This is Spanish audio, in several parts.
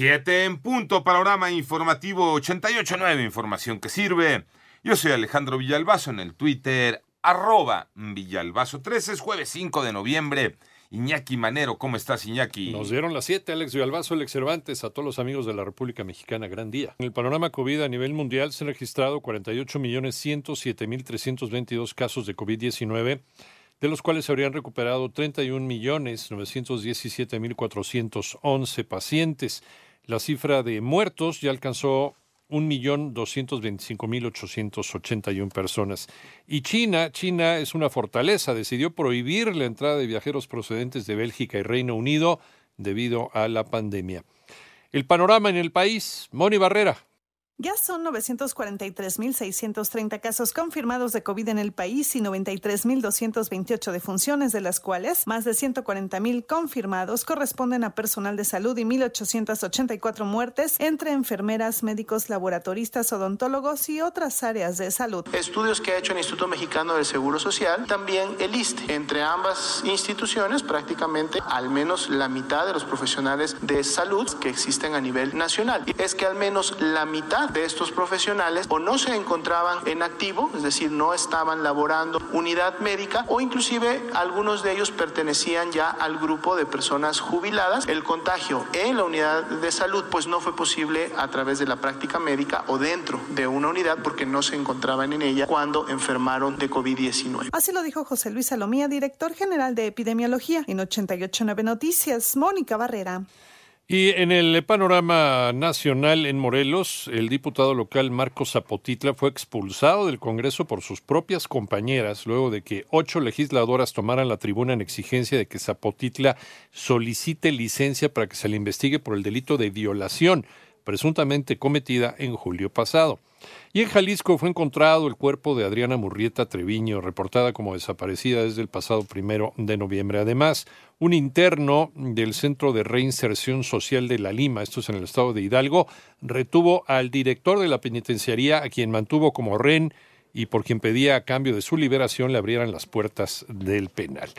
Siete en punto, panorama informativo 88.9, información que sirve. Yo soy Alejandro Villalbazo en el Twitter, arroba Villalbazo 13, es jueves 5 de noviembre. Iñaki Manero, ¿cómo estás, Iñaki? Nos dieron las 7, Alex Villalbazo, Alex Cervantes, a todos los amigos de la República Mexicana, gran día. En el panorama COVID a nivel mundial se han registrado 48.107.322 casos de COVID-19 de los cuales se habrían recuperado 31.917.411 pacientes. La cifra de muertos ya alcanzó 1.225.881 personas. Y China, China es una fortaleza, decidió prohibir la entrada de viajeros procedentes de Bélgica y Reino Unido debido a la pandemia. El panorama en el país, Moni Barrera. Ya son 943.630 casos confirmados de COVID en el país y 93.228 defunciones, de las cuales más de 140.000 confirmados corresponden a personal de salud y 1.884 muertes entre enfermeras, médicos, laboratoristas, odontólogos y otras áreas de salud. Estudios que ha hecho el Instituto Mexicano del Seguro Social, también el ISTE. Entre ambas instituciones, prácticamente al menos la mitad de los profesionales de salud que existen a nivel nacional. Es que al menos la mitad de estos profesionales o no se encontraban en activo, es decir, no estaban laborando unidad médica o inclusive algunos de ellos pertenecían ya al grupo de personas jubiladas. El contagio en la unidad de salud pues no fue posible a través de la práctica médica o dentro de una unidad porque no se encontraban en ella cuando enfermaron de COVID-19. Así lo dijo José Luis Salomía, director general de epidemiología en 889 Noticias, Mónica Barrera. Y en el panorama nacional en Morelos, el diputado local Marcos Zapotitla fue expulsado del Congreso por sus propias compañeras luego de que ocho legisladoras tomaran la tribuna en exigencia de que Zapotitla solicite licencia para que se le investigue por el delito de violación presuntamente cometida en julio pasado. Y en Jalisco fue encontrado el cuerpo de Adriana Murrieta Treviño, reportada como desaparecida desde el pasado primero de noviembre. Además, un interno del Centro de Reinserción Social de La Lima, esto es en el estado de Hidalgo, retuvo al director de la penitenciaría, a quien mantuvo como rehén y por quien pedía a cambio de su liberación le abrieran las puertas del penal.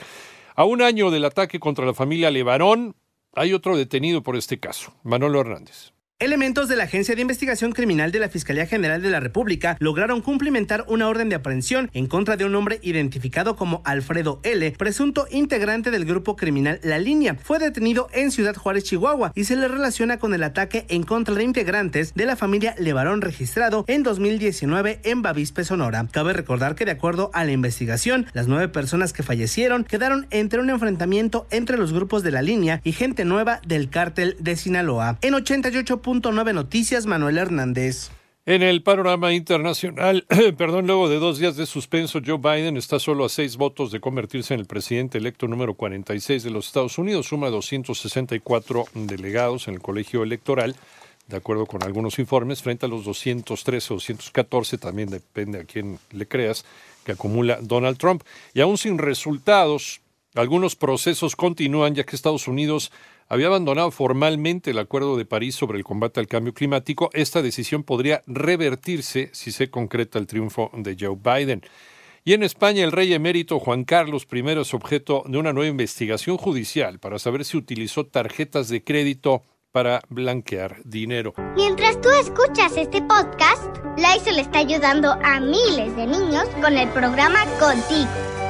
A un año del ataque contra la familia Levarón, hay otro detenido por este caso, Manolo Hernández. Elementos de la Agencia de Investigación Criminal de la Fiscalía General de la República lograron cumplimentar una orden de aprehensión en contra de un hombre identificado como Alfredo L., presunto integrante del grupo criminal La Línea. Fue detenido en Ciudad Juárez, Chihuahua, y se le relaciona con el ataque en contra de integrantes de la familia Levarón registrado en 2019 en Bavispe, Sonora. Cabe recordar que de acuerdo a la investigación, las nueve personas que fallecieron quedaron entre un enfrentamiento entre los grupos de La Línea y gente nueva del cártel de Sinaloa. En 88 nueve Noticias, Manuel Hernández. En el panorama internacional, perdón, luego de dos días de suspenso, Joe Biden está solo a seis votos de convertirse en el presidente electo número 46 de los Estados Unidos, suma 264 delegados en el colegio electoral, de acuerdo con algunos informes, frente a los 213 o 214, también depende a quién le creas, que acumula Donald Trump. Y aún sin resultados, algunos procesos continúan ya que Estados Unidos había abandonado formalmente el Acuerdo de París sobre el combate al cambio climático. Esta decisión podría revertirse si se concreta el triunfo de Joe Biden. Y en España el rey emérito Juan Carlos I es objeto de una nueva investigación judicial para saber si utilizó tarjetas de crédito para blanquear dinero. Mientras tú escuchas este podcast, Lysol está ayudando a miles de niños con el programa Contigo